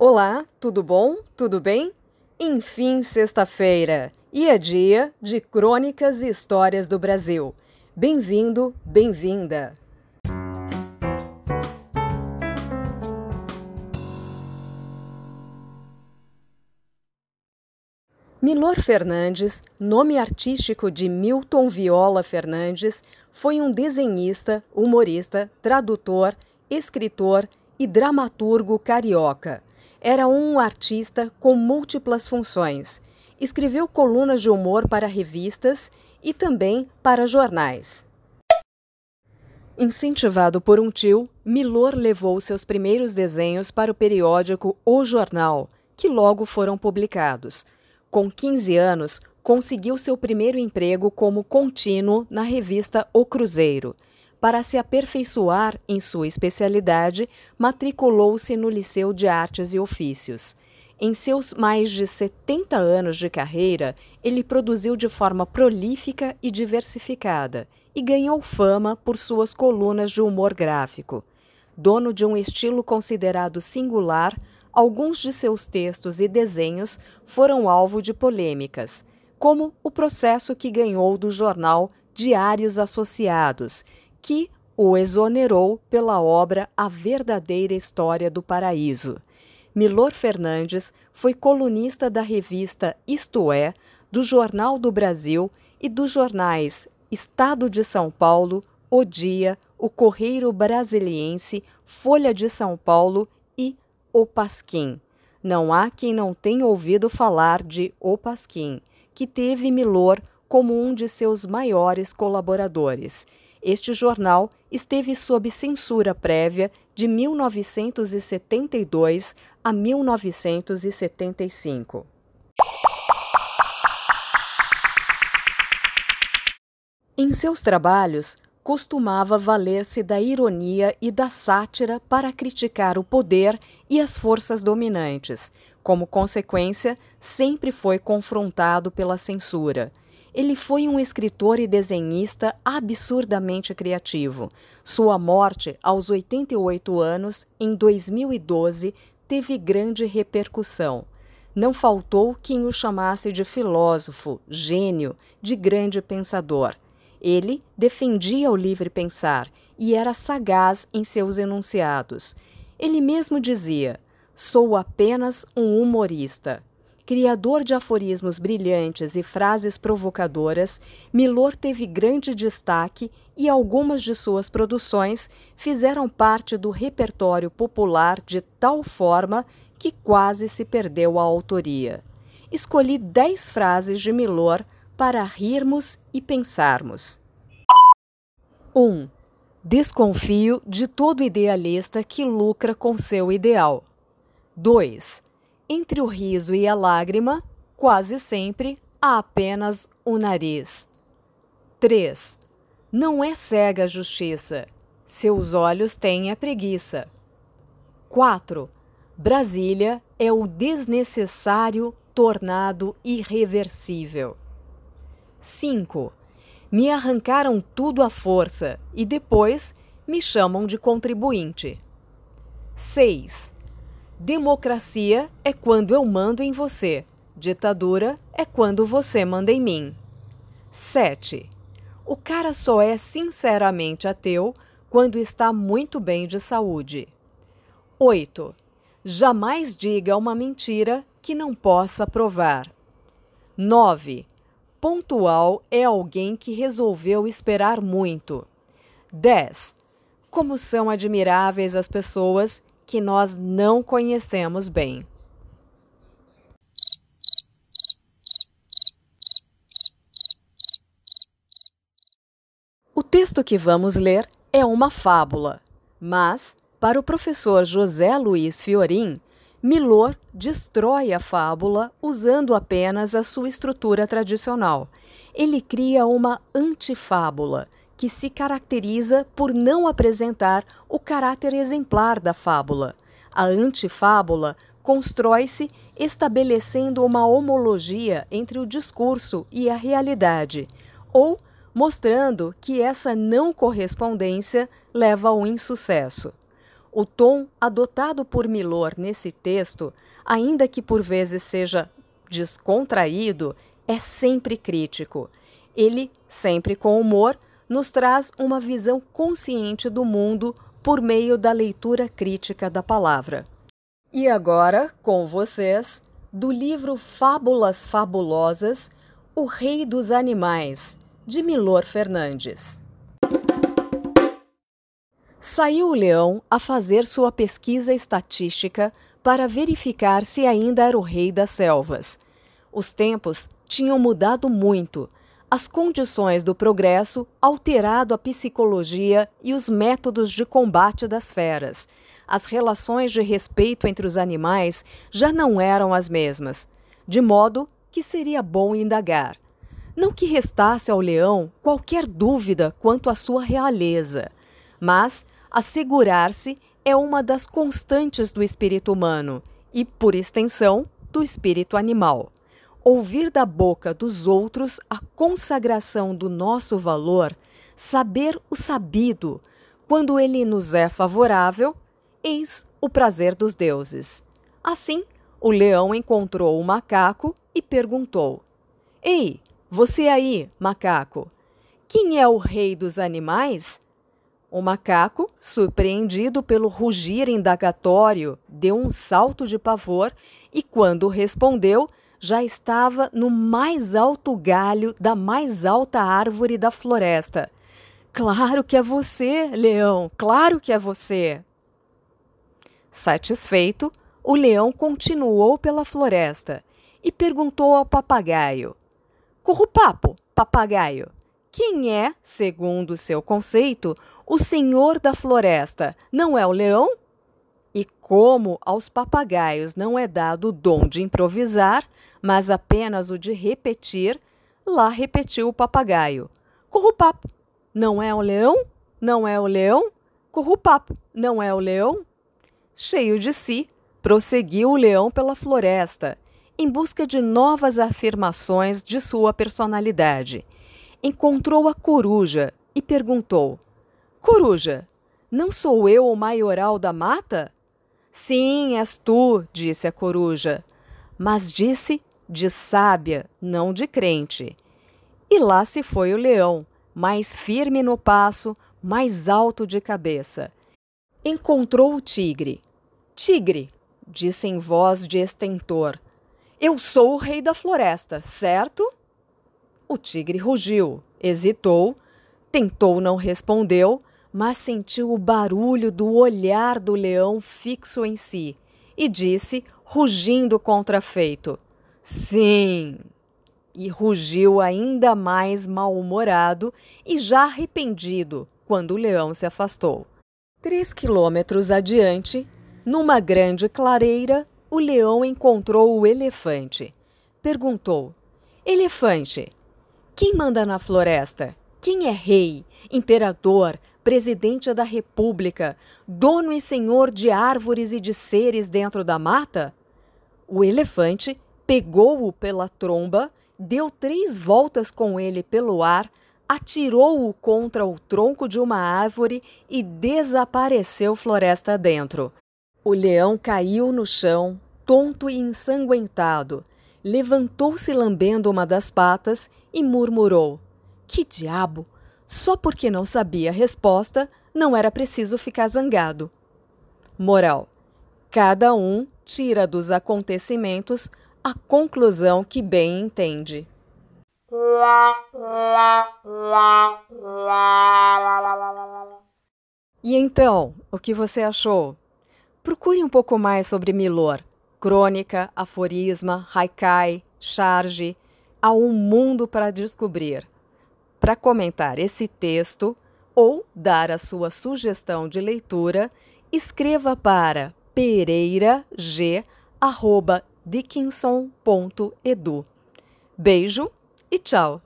Olá, tudo bom? Tudo bem? Enfim, sexta-feira e é dia de Crônicas e Histórias do Brasil. Bem-vindo, bem-vinda! Milor Fernandes, nome artístico de Milton Viola Fernandes, foi um desenhista, humorista, tradutor, escritor e dramaturgo carioca. Era um artista com múltiplas funções. Escreveu colunas de humor para revistas e também para jornais. Incentivado por um tio, Milor levou seus primeiros desenhos para o periódico O Jornal, que logo foram publicados. Com 15 anos, conseguiu seu primeiro emprego como contínuo na revista O Cruzeiro. Para se aperfeiçoar em sua especialidade, matriculou-se no Liceu de Artes e Ofícios. Em seus mais de 70 anos de carreira, ele produziu de forma prolífica e diversificada e ganhou fama por suas colunas de humor gráfico. Dono de um estilo considerado singular, alguns de seus textos e desenhos foram alvo de polêmicas, como o processo que ganhou do jornal Diários Associados que o exonerou pela obra A Verdadeira História do Paraíso. Milor Fernandes foi colunista da revista Isto É, do Jornal do Brasil e dos jornais Estado de São Paulo, O Dia, O Correio Brasiliense, Folha de São Paulo e O Pasquim. Não há quem não tenha ouvido falar de O Pasquim, que teve Milor como um de seus maiores colaboradores este jornal esteve sob censura prévia de 1972 a 1975. Em seus trabalhos, costumava valer-se da ironia e da sátira para criticar o poder e as forças dominantes. Como consequência, sempre foi confrontado pela censura. Ele foi um escritor e desenhista absurdamente criativo. Sua morte, aos 88 anos, em 2012, teve grande repercussão. Não faltou quem o chamasse de filósofo, gênio, de grande pensador. Ele defendia o livre pensar e era sagaz em seus enunciados. Ele mesmo dizia: Sou apenas um humorista. Criador de aforismos brilhantes e frases provocadoras, Milor teve grande destaque e algumas de suas produções fizeram parte do repertório popular de tal forma que quase se perdeu a autoria. Escolhi dez frases de Milor para rirmos e pensarmos. 1. Um, desconfio de todo idealista que lucra com seu ideal. 2 entre o riso e a lágrima, quase sempre há apenas o nariz. 3. Não é cega a justiça. Seus olhos têm a preguiça. 4. Brasília é o desnecessário tornado irreversível. 5. Me arrancaram tudo à força e depois me chamam de contribuinte. 6. Democracia é quando eu mando em você. Ditadura é quando você manda em mim. 7. O cara só é sinceramente ateu quando está muito bem de saúde. 8. Jamais diga uma mentira que não possa provar. 9. Pontual é alguém que resolveu esperar muito. 10. Como são admiráveis as pessoas que nós não conhecemos bem. O texto que vamos ler é uma fábula, mas, para o professor José Luiz Fiorim, Milor destrói a fábula usando apenas a sua estrutura tradicional. Ele cria uma antifábula, que se caracteriza por não apresentar o caráter exemplar da fábula. A antifábula constrói-se estabelecendo uma homologia entre o discurso e a realidade, ou mostrando que essa não correspondência leva ao insucesso. O tom adotado por Milor nesse texto, ainda que por vezes seja descontraído, é sempre crítico. Ele, sempre com humor, nos traz uma visão consciente do mundo por meio da leitura crítica da palavra. E agora, com vocês, do livro Fábulas Fabulosas, O Rei dos Animais, de Milor Fernandes. Saiu o leão a fazer sua pesquisa estatística para verificar se ainda era o rei das selvas. Os tempos tinham mudado muito, as condições do progresso alterado a psicologia e os métodos de combate das feras. As relações de respeito entre os animais já não eram as mesmas, de modo que seria bom indagar. Não que restasse ao leão qualquer dúvida quanto à sua realeza mas assegurar-se é uma das constantes do espírito humano e, por extensão, do espírito animal. Ouvir da boca dos outros a consagração do nosso valor, saber o sabido, quando ele nos é favorável, eis o prazer dos deuses. Assim, o leão encontrou o macaco e perguntou: Ei, você aí, macaco, quem é o rei dos animais? O macaco, surpreendido pelo rugir indagatório, deu um salto de pavor e, quando respondeu, já estava no mais alto galho da mais alta árvore da floresta. Claro que é você, leão, claro que é você. Satisfeito, o leão continuou pela floresta e perguntou ao papagaio: Corrupapo, papagaio, quem é, segundo seu conceito, o senhor da floresta não é o leão? E como aos papagaios não é dado o dom de improvisar, mas apenas o de repetir, lá repetiu o papagaio. Currupapo, não é o leão? Não é o leão? Currupapo, não é o leão? Cheio de si, prosseguiu o leão pela floresta, em busca de novas afirmações de sua personalidade. Encontrou a coruja e perguntou: Coruja, não sou eu o maioral da mata? Sim, és tu, disse a coruja, mas disse de sábia, não de crente. E lá se foi o leão, mais firme no passo, mais alto de cabeça. Encontrou o tigre. Tigre, disse em voz de estentor, eu sou o rei da floresta, certo? O tigre rugiu, hesitou, tentou não respondeu, mas sentiu o barulho do olhar do leão fixo em si e disse, rugindo contrafeito: Sim! E rugiu ainda mais mal-humorado e já arrependido quando o leão se afastou. Três quilômetros adiante, numa grande clareira, o leão encontrou o elefante. Perguntou: Elefante, quem manda na floresta? Quem é rei, imperador, presidente da República, dono e senhor de árvores e de seres dentro da mata? O elefante pegou-o pela tromba, deu três voltas com ele pelo ar, atirou-o contra o tronco de uma árvore e desapareceu floresta dentro. O leão caiu no chão, tonto e ensanguentado, levantou-se lambendo uma das patas e murmurou: Que diabo! Só porque não sabia a resposta, não era preciso ficar zangado. Moral: cada um tira dos acontecimentos a conclusão que bem entende. E então, o que você achou? Procure um pouco mais sobre Milor. Crônica, aforisma, haikai, charge. Há um mundo para descobrir para comentar esse texto ou dar a sua sugestão de leitura, escreva para pereirag@dickinson.edu. Beijo e tchau.